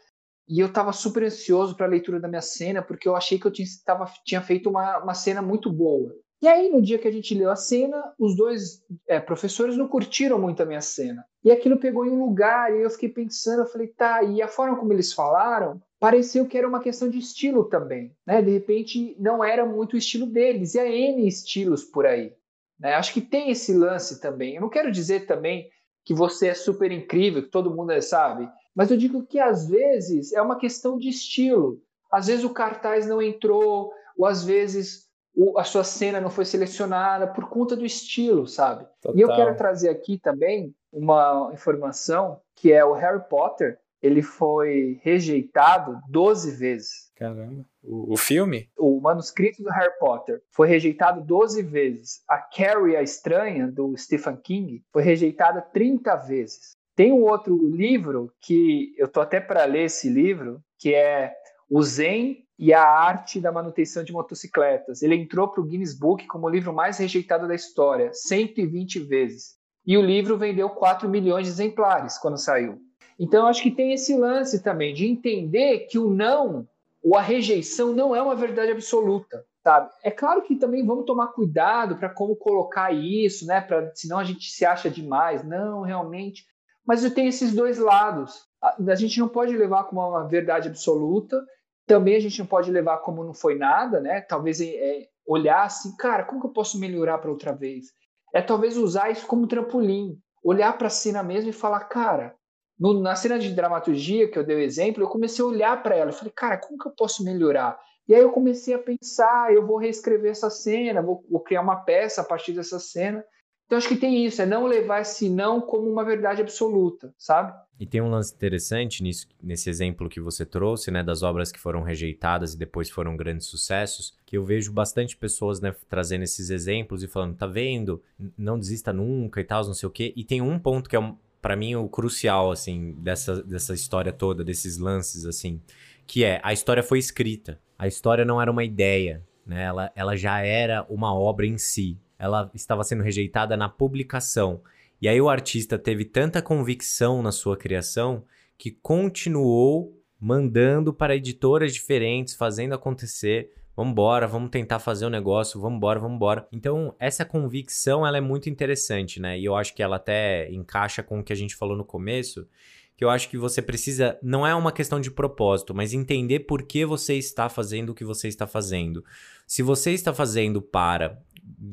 e eu estava super ansioso para a leitura da minha cena, porque eu achei que eu tinha, tava, tinha feito uma, uma cena muito boa. E aí, no dia que a gente leu a cena, os dois é, professores não curtiram muito a minha cena. E aquilo pegou em um lugar, e eu fiquei pensando, eu falei, tá, e a forma como eles falaram, pareceu que era uma questão de estilo também. Né? De repente, não era muito o estilo deles, e há N estilos por aí. Né? Acho que tem esse lance também. Eu não quero dizer também que você é super incrível, que todo mundo é, sabe, mas eu digo que às vezes é uma questão de estilo. Às vezes o cartaz não entrou, ou às vezes a sua cena não foi selecionada por conta do estilo, sabe? E eu Total. quero trazer aqui também uma informação que é o Harry Potter, ele foi rejeitado 12 vezes. Caramba. O, o filme? O manuscrito do Harry Potter foi rejeitado 12 vezes. A Carrie a Estranha, do Stephen King, foi rejeitada 30 vezes. Tem um outro livro que eu tô até para ler esse livro, que é O Zen e a Arte da Manutenção de Motocicletas. Ele entrou para o Guinness Book como o livro mais rejeitado da história, 120 vezes. E o livro vendeu 4 milhões de exemplares quando saiu. Então, acho que tem esse lance também de entender que o não ou a rejeição não é uma verdade absoluta, sabe? É claro que também vamos tomar cuidado para como colocar isso, né? Para senão a gente se acha demais. Não, realmente. Mas eu tenho esses dois lados. A, a gente não pode levar como uma verdade absoluta. Também a gente não pode levar como não foi nada, né? Talvez é, é olhar assim, cara, como que eu posso melhorar para outra vez? É talvez usar isso como trampolim, olhar para a cena mesmo e falar, cara, no, na cena de dramaturgia que eu dei o exemplo, eu comecei a olhar para ela. Eu falei, cara, como que eu posso melhorar? E aí eu comecei a pensar, eu vou reescrever essa cena, vou, vou criar uma peça a partir dessa cena. Então acho que tem isso, é não levar esse não como uma verdade absoluta, sabe? E tem um lance interessante nisso, nesse exemplo que você trouxe, né, das obras que foram rejeitadas e depois foram grandes sucessos, que eu vejo bastante pessoas, né, trazendo esses exemplos e falando, tá vendo, não desista nunca e tal, não sei o quê. E tem um ponto que é, um, para mim, o crucial, assim, dessa, dessa história toda, desses lances, assim, que é, a história foi escrita. A história não era uma ideia, né, ela, ela já era uma obra em si. Ela estava sendo rejeitada na publicação. E aí o artista teve tanta convicção na sua criação que continuou mandando para editoras diferentes, fazendo acontecer. Vambora, vamos tentar fazer o negócio, vambora, vambora. Então, essa convicção, ela é muito interessante, né? E eu acho que ela até encaixa com o que a gente falou no começo, que eu acho que você precisa, não é uma questão de propósito, mas entender por que você está fazendo o que você está fazendo. Se você está fazendo para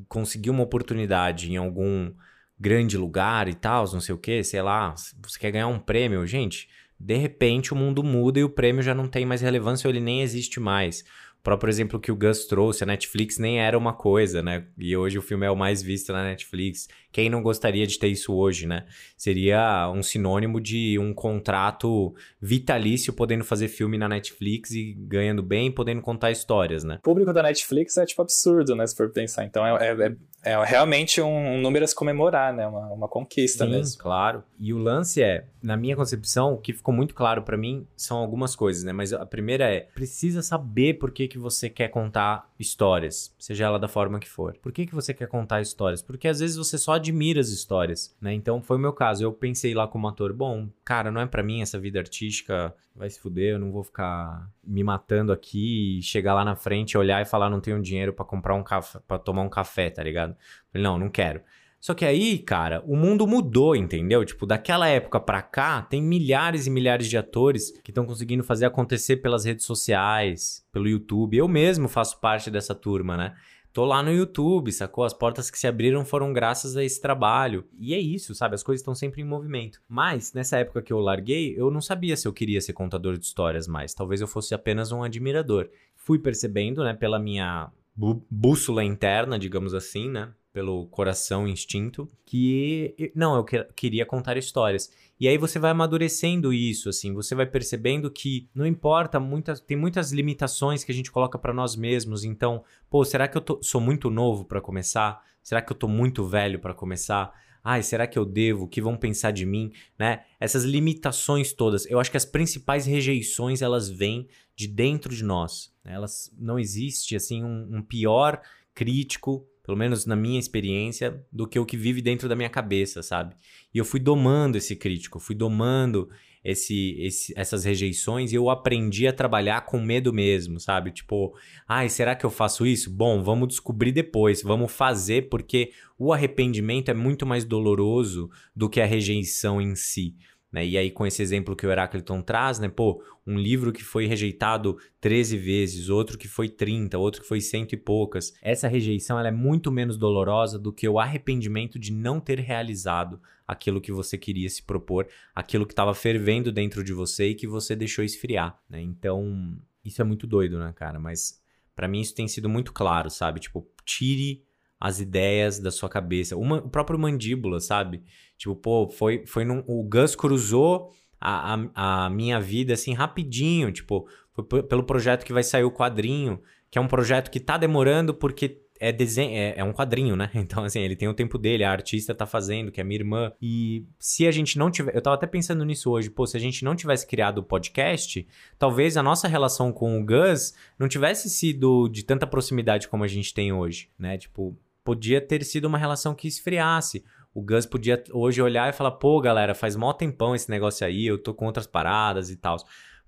conseguir uma oportunidade em algum grande lugar e tal, não sei o que, sei lá, você quer ganhar um prêmio, gente, de repente o mundo muda e o prêmio já não tem mais relevância ou ele nem existe mais próprio exemplo que o Gus trouxe, a Netflix nem era uma coisa, né? E hoje o filme é o mais visto na Netflix. Quem não gostaria de ter isso hoje, né? Seria um sinônimo de um contrato vitalício podendo fazer filme na Netflix e ganhando bem, podendo contar histórias, né? O público da Netflix é tipo absurdo, né? Se for pensar. Então é, é, é realmente um, um, número a se comemorar, né? Uma, uma conquista Sim, mesmo. claro. E o lance é, na minha concepção, o que ficou muito claro para mim são algumas coisas, né? Mas a primeira é, precisa saber por que, que você quer contar histórias, seja ela da forma que for. Por que, que você quer contar histórias? Porque às vezes você só admira as histórias, né? Então foi o meu caso. Eu pensei lá como ator, bom, cara, não é para mim essa vida artística, vai se fuder, eu não vou ficar me matando aqui e chegar lá na frente, olhar e falar não tenho dinheiro para comprar um café, para tomar um café, tá ligado? Falei, não, não quero. Só que aí, cara, o mundo mudou, entendeu? Tipo, daquela época pra cá, tem milhares e milhares de atores que estão conseguindo fazer acontecer pelas redes sociais, pelo YouTube. Eu mesmo faço parte dessa turma, né? Tô lá no YouTube, sacou? As portas que se abriram foram graças a esse trabalho. E é isso, sabe? As coisas estão sempre em movimento. Mas, nessa época que eu larguei, eu não sabia se eu queria ser contador de histórias mais. Talvez eu fosse apenas um admirador. Fui percebendo, né, pela minha bússola interna, digamos assim, né? Pelo coração instinto, que não, eu que queria contar histórias. E aí você vai amadurecendo isso, assim, você vai percebendo que não importa, muitas, tem muitas limitações que a gente coloca para nós mesmos. Então, pô, será que eu tô, sou muito novo para começar? Será que eu tô muito velho para começar? Ai, será que eu devo? O que vão pensar de mim? Né? Essas limitações todas. Eu acho que as principais rejeições elas vêm de dentro de nós. Né? Elas não existe assim um, um pior crítico pelo menos na minha experiência, do que o que vive dentro da minha cabeça, sabe? E eu fui domando esse crítico, fui domando esse, esse, essas rejeições e eu aprendi a trabalhar com medo mesmo, sabe? Tipo, ai, será que eu faço isso? Bom, vamos descobrir depois, vamos fazer, porque o arrependimento é muito mais doloroso do que a rejeição em si. Né? E aí, com esse exemplo que o Herácliton traz, né? Pô, um livro que foi rejeitado 13 vezes, outro que foi 30, outro que foi cento e poucas. Essa rejeição ela é muito menos dolorosa do que o arrependimento de não ter realizado aquilo que você queria se propor, aquilo que estava fervendo dentro de você e que você deixou esfriar. Né? Então, isso é muito doido, né, cara? Mas para mim isso tem sido muito claro, sabe? Tipo, tire as ideias da sua cabeça. Uma, o próprio mandíbula, sabe? Tipo, pô, foi, foi num, o Gus cruzou a, a, a minha vida assim rapidinho. Tipo, foi pelo projeto que vai sair o quadrinho, que é um projeto que tá demorando porque é desenho, é, é, um quadrinho, né? Então, assim, ele tem o tempo dele, a artista tá fazendo, que é minha irmã. E se a gente não tiver. Eu tava até pensando nisso hoje, pô, se a gente não tivesse criado o podcast, talvez a nossa relação com o Gus não tivesse sido de tanta proximidade como a gente tem hoje, né? Tipo, podia ter sido uma relação que esfriasse. O Gus podia hoje olhar e falar, pô, galera, faz mó tempão esse negócio aí, eu tô com outras paradas e tal.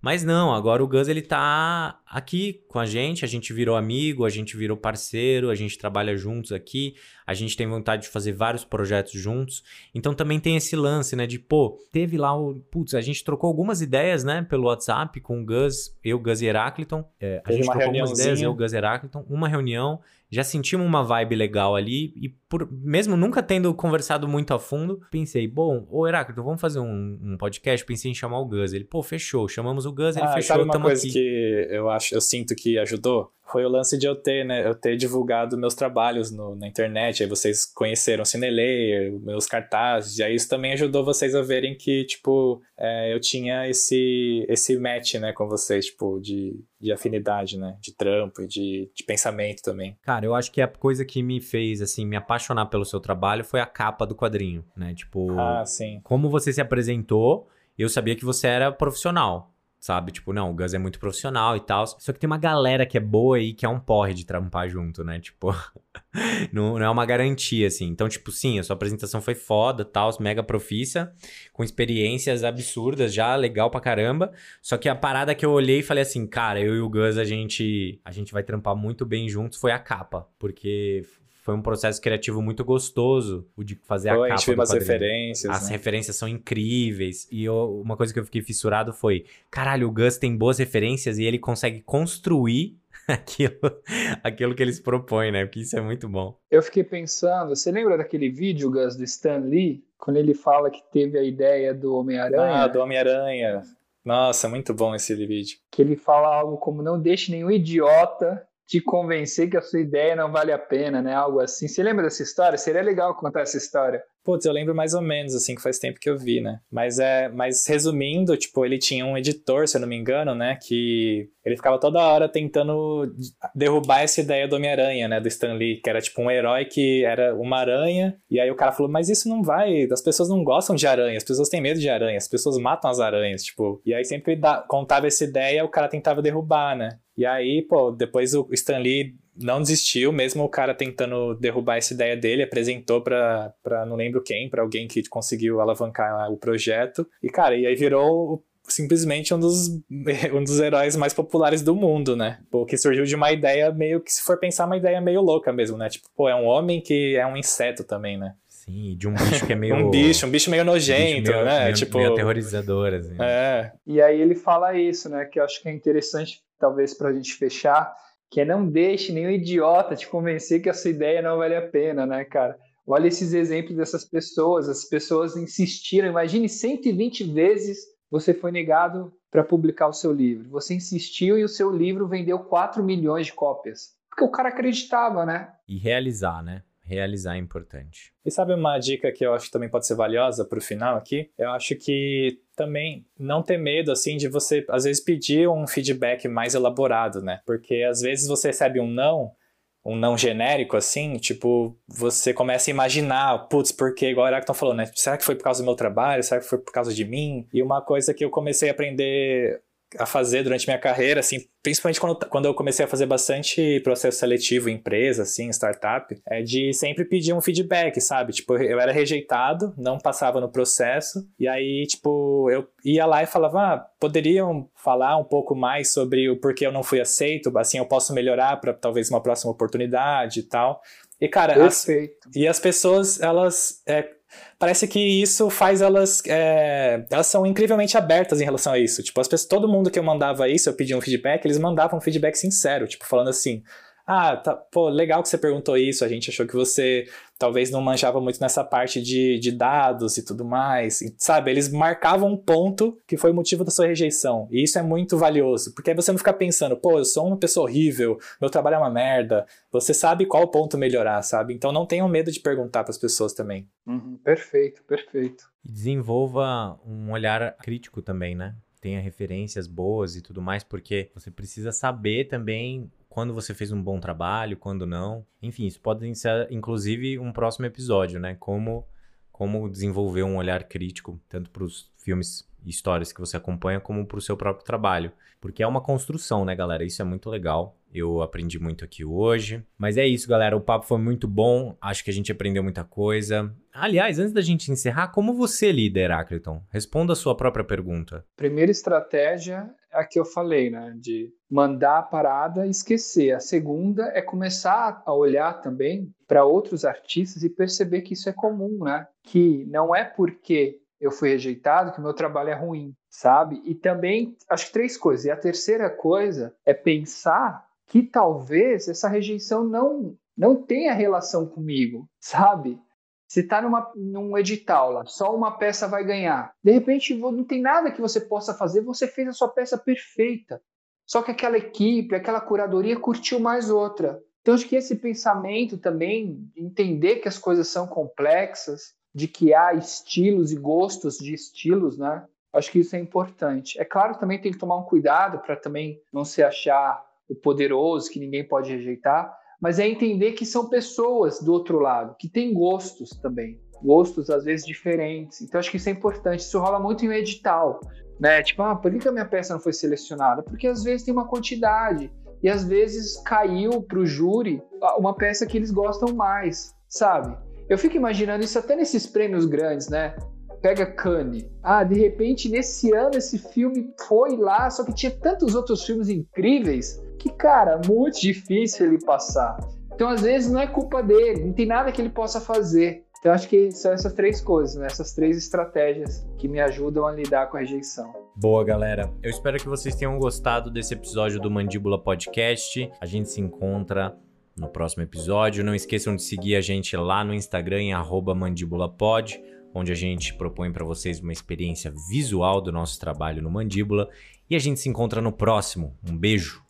Mas não, agora o Gus ele tá aqui com a gente, a gente virou amigo, a gente virou parceiro, a gente trabalha juntos aqui, a gente tem vontade de fazer vários projetos juntos. Então também tem esse lance, né, de pô, teve lá o, putz, a gente trocou algumas ideias, né, pelo WhatsApp com o Gus, eu, Gus e Herácliton. É, a gente trocou algumas ideias, eu, Gus e Herácliton, uma reunião, já sentimos uma vibe legal ali e por, mesmo nunca tendo conversado muito a fundo, pensei, bom, ô Heráclito, vamos fazer um, um, podcast, pensei em chamar o Gus. Ele, pô, fechou, chamamos o Gus, ele ah, fechou, sabe uma coisa aqui. que eu acho, eu sinto que ajudou? Foi o lance de eu ter, né, eu ter divulgado meus trabalhos no, na internet, aí vocês conheceram o Cinelayer, meus cartazes, e aí isso também ajudou vocês a verem que, tipo, é, eu tinha esse, esse match, né, com vocês, tipo, de, de afinidade, né, de trampo e de, de pensamento também. Cara, eu acho que a coisa que me fez, assim, me apaixonar pelo seu trabalho foi a capa do quadrinho, né, tipo... Ah, sim. Como você se apresentou, eu sabia que você era profissional, sabe? Tipo, não, o Gus é muito profissional e tal. Só que tem uma galera que é boa e que é um porre de trampar junto, né? Tipo, não, não, é uma garantia, assim. Então, tipo, sim, a sua apresentação foi foda, tal, mega profissa, com experiências absurdas já, legal pra caramba. Só que a parada que eu olhei e falei assim, cara, eu e o Gus, a gente, a gente vai trampar muito bem juntos, foi a capa. Porque foi um processo criativo muito gostoso, o de fazer Foi, a a capa gente viu do umas quadrinho. referências. As né? referências são incríveis. E eu- uma coisa que eu fiquei fissurado foi: caralho, o Gus tem boas referências e ele consegue construir aquilo, aquilo que eles propõem, né? Porque isso é muito bom. Eu fiquei pensando, você lembra daquele vídeo, Gus, do Stan Lee? Quando ele fala que teve a ideia do Homem-Aranha? Ah, do Homem-Aranha. Nossa, muito bom esse vídeo. Que ele fala algo como: não deixe nenhum idiota te convencer que a sua ideia não vale a pena, né? Algo assim. Você lembra dessa história? Seria legal contar essa história. Putz, eu lembro mais ou menos, assim, que faz tempo que eu vi, né? Mas é, mas resumindo, tipo, ele tinha um editor, se eu não me engano, né? Que ele ficava toda hora tentando derrubar essa ideia do Homem-Aranha, né? Do Stan Lee, que era tipo um herói que era uma aranha. E aí o cara falou, mas isso não vai. As pessoas não gostam de aranha, as pessoas têm medo de aranha, as pessoas matam as aranhas, tipo. E aí sempre que ele contava essa ideia, o cara tentava derrubar, né? E aí, pô, depois o Stan Lee não desistiu, mesmo o cara tentando derrubar essa ideia dele, apresentou pra, pra não lembro quem, pra alguém que conseguiu alavancar o projeto. E, cara, e aí virou simplesmente um dos, um dos heróis mais populares do mundo, né? Pô, que surgiu de uma ideia meio que, se for pensar, uma ideia meio louca mesmo, né? Tipo, pô, é um homem que é um inseto também, né? Sim, de um bicho que é meio. um bicho, um bicho meio bicho nojento, meio, né? Meio, tipo, meio aterrorizador, assim. é, E aí ele fala isso, né? Que eu acho que é interessante, talvez, pra gente fechar, que é não deixe nenhum idiota te convencer que a sua ideia não vale a pena, né, cara? Olha esses exemplos dessas pessoas, as pessoas insistiram. Imagine 120 vezes você foi negado para publicar o seu livro. Você insistiu e o seu livro vendeu 4 milhões de cópias. Porque o cara acreditava, né? E realizar, né? Realizar é importante. E sabe uma dica que eu acho que também pode ser valiosa pro final aqui? Eu acho que também não ter medo, assim, de você, às vezes, pedir um feedback mais elaborado, né? Porque às vezes você recebe um não, um não genérico, assim, tipo, você começa a imaginar, putz, porque, igual o Heráclito falou, né? Será que foi por causa do meu trabalho? Será que foi por causa de mim? E uma coisa que eu comecei a aprender a fazer durante minha carreira, assim, principalmente quando, quando eu comecei a fazer bastante processo seletivo em empresa, assim, startup, é de sempre pedir um feedback, sabe? Tipo, eu era rejeitado, não passava no processo, e aí, tipo, eu ia lá e falava, ah, poderiam falar um pouco mais sobre o porquê eu não fui aceito, assim, eu posso melhorar para talvez uma próxima oportunidade e tal. E, cara, as, e as pessoas, elas. é, parece que isso faz elas. é, elas são incrivelmente abertas em relação a isso. Tipo, as pessoas, todo mundo que eu mandava isso, eu pedia um feedback, eles mandavam um feedback sincero, tipo, falando assim. Ah, tá, pô, legal que você perguntou isso. A gente achou que você talvez não manjava muito nessa parte de, de dados e tudo mais. E, sabe, eles marcavam um ponto que foi o motivo da sua rejeição. E isso é muito valioso, porque aí você não fica pensando, pô, eu sou uma pessoa horrível, meu trabalho é uma merda. Você sabe qual ponto melhorar, sabe? Então não tenham medo de perguntar para as pessoas também. Uhum, perfeito, perfeito. E desenvolva um olhar crítico também, né? Tenha referências boas e tudo mais, porque você precisa saber também quando você fez um bom trabalho, quando não. Enfim, isso pode ser inclusive um próximo episódio, né? Como, como desenvolver um olhar crítico, tanto para os filmes histórias que você acompanha, como para o seu próprio trabalho. Porque é uma construção, né, galera? Isso é muito legal. Eu aprendi muito aqui hoje. Mas é isso, galera. O papo foi muito bom. Acho que a gente aprendeu muita coisa. Aliás, antes da gente encerrar, como você lida, Herácliton? Responda a sua própria pergunta. Primeira estratégia é a que eu falei, né? De mandar a parada e esquecer. A segunda é começar a olhar também para outros artistas e perceber que isso é comum, né? Que não é porque eu fui rejeitado que o meu trabalho é ruim, sabe? E também, acho que três coisas. E a terceira coisa é pensar que talvez essa rejeição não, não tenha relação comigo, sabe? Você está num edital lá, só uma peça vai ganhar. De repente, não tem nada que você possa fazer, você fez a sua peça perfeita. Só que aquela equipe, aquela curadoria curtiu mais outra. Então, acho que esse pensamento também, entender que as coisas são complexas, de que há estilos e gostos de estilos, né? Acho que isso é importante. É claro, também tem que tomar um cuidado para também não se achar o poderoso que ninguém pode rejeitar, mas é entender que são pessoas do outro lado, que têm gostos também, gostos às vezes diferentes. Então acho que isso é importante. Isso rola muito em um edital, né? Tipo, ah, por que a minha peça não foi selecionada? Porque às vezes tem uma quantidade e às vezes caiu para o júri uma peça que eles gostam mais, sabe? Eu fico imaginando isso até nesses prêmios grandes, né? Pega Cannes. Ah, de repente nesse ano esse filme foi lá, só que tinha tantos outros filmes incríveis que, cara, muito difícil ele passar. Então, às vezes, não é culpa dele, não tem nada que ele possa fazer. Então, acho que são essas três coisas, né? essas três estratégias que me ajudam a lidar com a rejeição. Boa, galera. Eu espero que vocês tenham gostado desse episódio do Mandíbula Podcast. A gente se encontra no próximo episódio. Não esqueçam de seguir a gente lá no Instagram em mandíbulapod, onde a gente propõe para vocês uma experiência visual do nosso trabalho no Mandíbula. E a gente se encontra no próximo. Um beijo!